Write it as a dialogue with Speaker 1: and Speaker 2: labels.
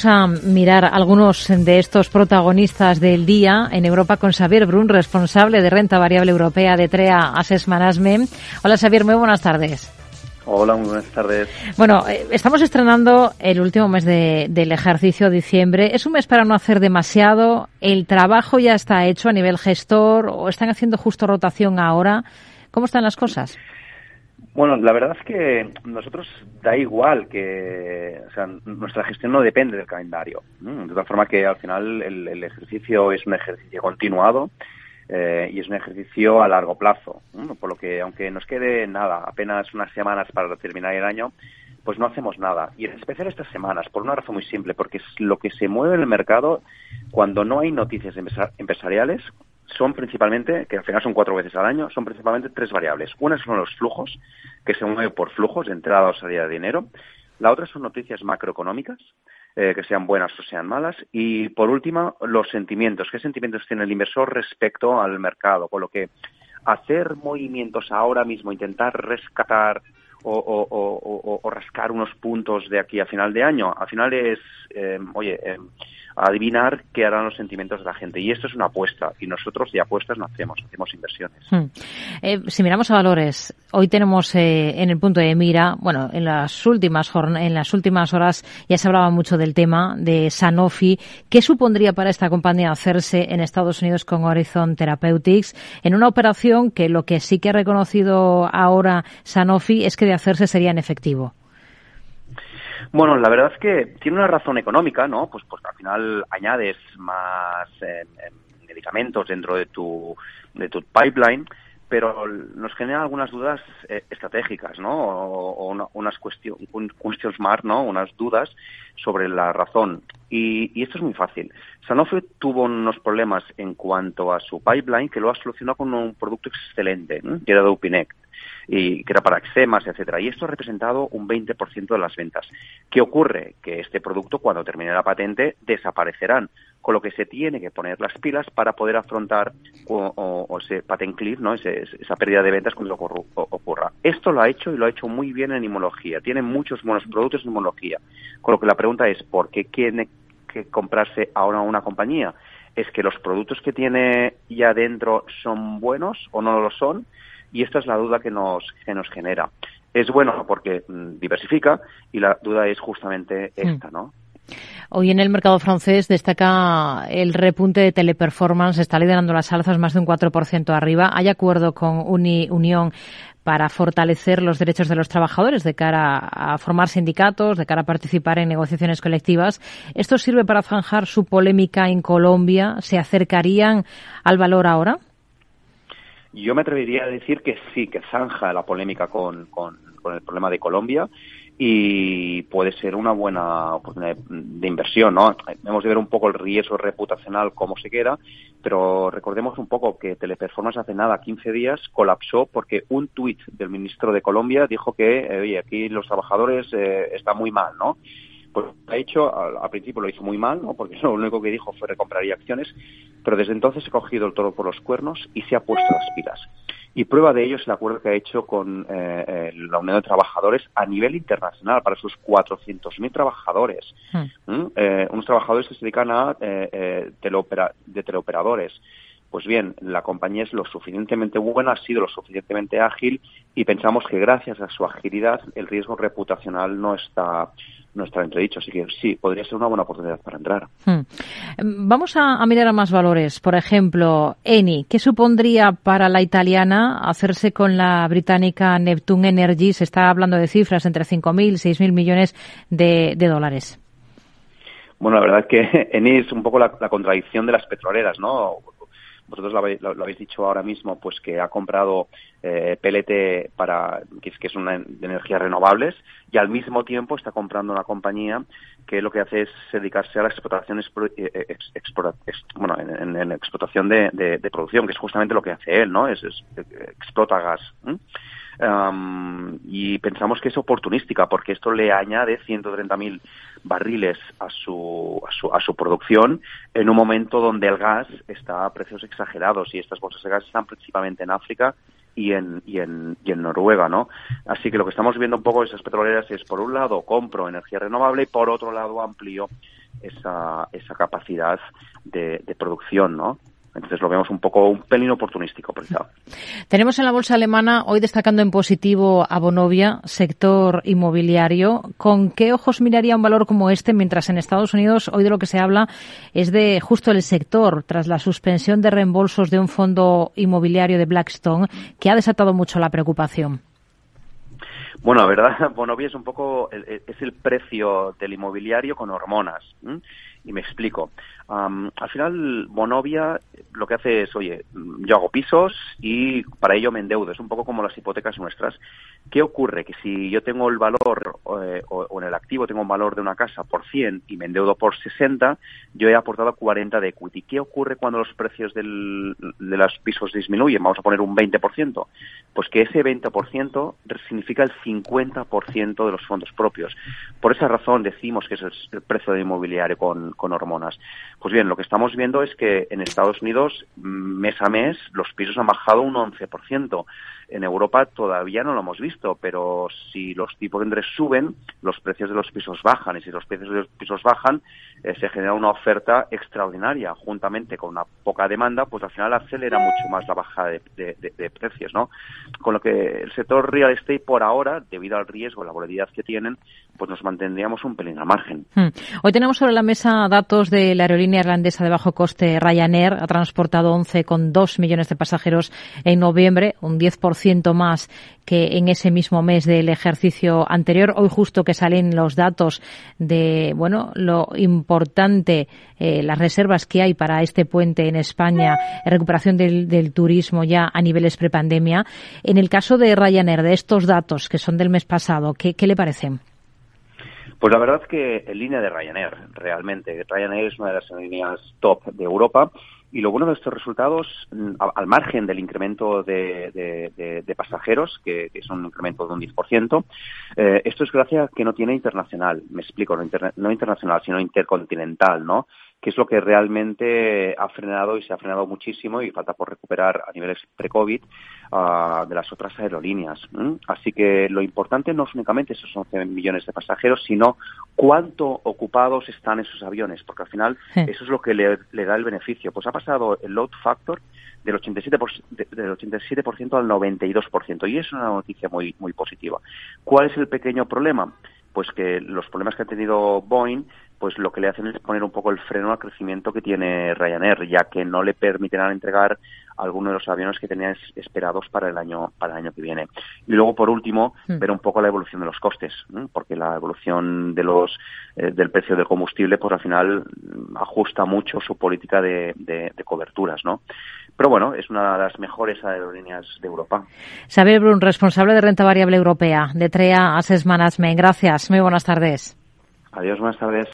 Speaker 1: Vamos a mirar algunos de estos protagonistas del día en Europa con Xavier Brun, responsable de renta variable europea de TREA Assess Management. Hola Xavier, muy buenas tardes.
Speaker 2: Hola, muy buenas tardes.
Speaker 1: Bueno, eh, estamos estrenando el último mes del ejercicio, diciembre. ¿Es un mes para no hacer demasiado? ¿El trabajo ya está hecho a nivel gestor o están haciendo justo rotación ahora? ¿Cómo están las cosas?
Speaker 2: Bueno, la verdad es que nosotros da igual que, o sea, nuestra gestión no depende del calendario. De tal forma que al final el, ejercicio es un ejercicio continuado eh, y es un ejercicio a largo plazo. Por lo que, aunque nos quede nada, apenas unas semanas para terminar el año, pues no hacemos nada. Y en especial estas semanas, por una razón muy simple, porque es lo que se mueve en el mercado cuando no hay noticias empresariales son principalmente, que al final son cuatro veces al año, son principalmente tres variables. Una son los flujos, que se mueven por flujos de entrada o salida de dinero. La otra son noticias macroeconómicas, eh, que sean buenas o sean malas. Y por último, los sentimientos. ¿Qué sentimientos tiene el inversor respecto al mercado? Con lo que hacer movimientos ahora mismo, intentar rescatar o, rascar unos puntos de aquí a final de año, al final es, eh, oye, eh, adivinar qué harán los sentimientos de la gente. Y esto es una apuesta, y nosotros de apuestas no hacemos, hacemos inversiones. Hmm.
Speaker 1: Eh, si miramos a valores, hoy tenemos eh, en el punto de mira, bueno, en las últimas en las últimas horas ya se hablaba mucho del tema de Sanofi. ¿Qué supondría para esta compañía hacerse en Estados Unidos con Horizon Therapeutics en una operación que lo que sí que ha reconocido ahora Sanofi es que de hacerse sería en efectivo?
Speaker 2: Bueno, la verdad es que tiene una razón económica, ¿no? Pues, pues al final añades más medicamentos dentro de tu, de tu pipeline, pero nos genera algunas dudas eh, estratégicas, ¿no? O, unas cuestiones, mark, ¿no? Unas dudas sobre la razón. Y, y, esto es muy fácil. Sanofi tuvo unos problemas en cuanto a su pipeline que lo ha solucionado con un producto excelente, que era Dopinect y que era para eczemas, etcétera. Y esto ha representado un 20% de las ventas. ¿Qué ocurre? Que este producto, cuando termine la patente, desaparecerán, con lo que se tiene que poner las pilas para poder afrontar o, ese patent cliff, ¿no? esa pérdida de ventas cuando ocurra. Esto lo ha hecho y lo ha hecho muy bien en inmunología. Tiene muchos buenos productos en inmunología. Con lo que la pregunta es, ¿por qué tiene que comprarse ahora una compañía? ¿Es que los productos que tiene ya dentro son buenos o no lo son? Y esta es la duda que nos, que nos genera. Es bueno porque mm, diversifica y la duda es justamente mm. esta, ¿no?
Speaker 1: Hoy en el mercado francés destaca el repunte de Teleperformance, está liderando las alzas más de un 4% arriba. Hay acuerdo con Uni Unión para fortalecer los derechos de los trabajadores de cara a formar sindicatos, de cara a participar en negociaciones colectivas. ¿Esto sirve para zanjar su polémica en Colombia? ¿Se acercarían al valor ahora?
Speaker 2: Yo me atrevería a decir que sí, que zanja la polémica con, con, el problema de Colombia y puede ser una buena oportunidad de, inversión, ¿no? Hemos de ver un poco el riesgo reputacional, cómo se queda, pero recordemos un poco que Teleperformance hace nada, 15 días, colapsó porque un tuit del ministro de Colombia dijo que, oye, aquí los trabajadores eh, están muy mal, ¿no? Pues ha hecho, al, principio lo hizo muy mal, ¿no? porque lo único que dijo fue recompraría acciones, pero desde entonces ha cogido el toro por los cuernos y se ha puesto las pilas. Y prueba de ello es el acuerdo que ha hecho con eh, eh, la Unión de Trabajadores a nivel internacional para sus 400.000 trabajadores. Hmm. ¿Mm? Eh, unos trabajadores que se dedican a de teleoperadores. Pues bien, la compañía es lo suficientemente buena, ha sido lo suficientemente ágil y pensamos que gracias a su agilidad el riesgo reputacional no está no está entredicho. Así que sí, podría ser una buena oportunidad para entrar. Hmm.
Speaker 1: Vamos a, mirar a más valores. Por ejemplo, Eni. ¿Qué supondría para la italiana hacerse con la británica Neptune Energy? Se está hablando de cifras entre 5.000 y 6.000 millones de, dólares.
Speaker 2: Bueno, la verdad es que Eni es un poco la, la contradicción de las petroleras, ¿no? Vosotros lo habéis, dicho ahora mismo, pues que ha comprado eh, PLT para que es, que es una de energías renovables y al mismo tiempo está comprando una compañía que lo que hace es dedicarse a la explotación eh, eh, bueno en, explotación de, producción que es justamente lo que hace él no es, explota gas y pensamos que es oportunística porque esto le añade 130.000 barriles a su, a su, a su producción en un momento donde el gas está a precios exagerados y estas bolsas de gas están principalmente en África y en, y en, y en Noruega, ¿no? Así que lo que estamos viendo un poco de esas petroleras es, por un lado, compro energía renovable y por otro lado, amplío esa, esa capacidad de, de producción, ¿no? Entonces lo vemos un poco un pelín oportunístico. Por
Speaker 1: Tenemos en la bolsa alemana hoy destacando en positivo a Bonovia, sector inmobiliario. ¿Con qué ojos miraría un valor como este? Mientras en Estados Unidos hoy de lo que se habla es de justo el sector tras la suspensión de reembolsos de un fondo inmobiliario de Blackstone que ha desatado mucho la preocupación.
Speaker 2: Bueno, la verdad, Bonovia es un poco, es el precio del inmobiliario con hormonas. Y me explico. Al final, Bonovia lo que hace es, oye, yo hago pisos y para ello me endeudo. Es un poco como las hipotecas nuestras. ¿Qué ocurre? Que si yo tengo el valor eh, o, en el activo tengo un valor de una casa por 100 y me endeudo por 60, yo he aportado 40 de equity. ¿Qué ocurre cuando los precios de los pisos disminuyen? Vamos a poner un 20%. Pues que ese 20% significa el 50% de los fondos propios. Por esa razón decimos que es el precio de inmobiliario con hormonas. Pues bien, lo que estamos viendo es que en Estados Unidos, mes a mes, los pisos han bajado un 11%. En Europa todavía no lo hemos visto, pero si los tipos de interés suben, los precios de los pisos bajan. Y si los precios de los pisos bajan, eh, se genera una oferta extraordinaria. Juntamente con una poca demanda, pues al final acelera mucho más la bajada de, precios, ¿no? Con lo que el sector real estate, por ahora, debido al riesgo, la volatilidad que tienen, pues nos mantendríamos un pelín al margen. Hmm.
Speaker 1: Hoy tenemos sobre la mesa datos de la aerolínea irlandesa de bajo coste Ryanair. Ha transportado 11,2 millones de pasajeros en noviembre, un 10% más que en ese mismo mes del ejercicio anterior. Hoy justo que salen los datos de, bueno, lo importante, eh, las reservas que hay para este puente en España, recuperación del, turismo ya a niveles prepandemia. En el caso de Ryanair, de estos datos que son del mes pasado, ¿qué, qué le parecen?
Speaker 2: Pues la verdad es que en línea de Ryanair, realmente. Ryanair es una de las líneas top de Europa y lo bueno de estos resultados, mm, al margen del incremento de, pasajeros, que, es un incremento de un 10%, eh, esto es gracias a que no tiene internacional. Me explico, no, no internacional, sino intercontinental, ¿no? Que es lo que realmente ha frenado y se ha frenado muchísimo y falta por recuperar a niveles pre-COVID ah, de las otras aerolíneas. Así que lo importante no es únicamente esos 11 millones de pasajeros, sino cuánto ocupados están esos aviones, porque al final eso es lo que le, da el beneficio. Pues ha pasado el load factor del 87%, del 87 al 92%, y es una noticia muy, muy positiva. ¿Cuál es el pequeño problema? Pues que los problemas que ha tenido Boeing pues lo que le hacen es poner un poco el freno al crecimiento que tiene Ryanair, ya que no le permitirán entregar algunos de los aviones que tenían esperados para el año para el año que viene. Y luego, por último, hmm. ver un poco la evolución de los costes, porque la evolución de los eh, del precio del combustible, pues al final mm, ajusta mucho su política de, de, coberturas, ¿no? Pero bueno, es una de las mejores aerolíneas de Europa.
Speaker 1: Xavier Brun, responsable de renta variable europea de TREA Management. Gracias. Muy buenas tardes.
Speaker 2: Adiós, buenas tardes.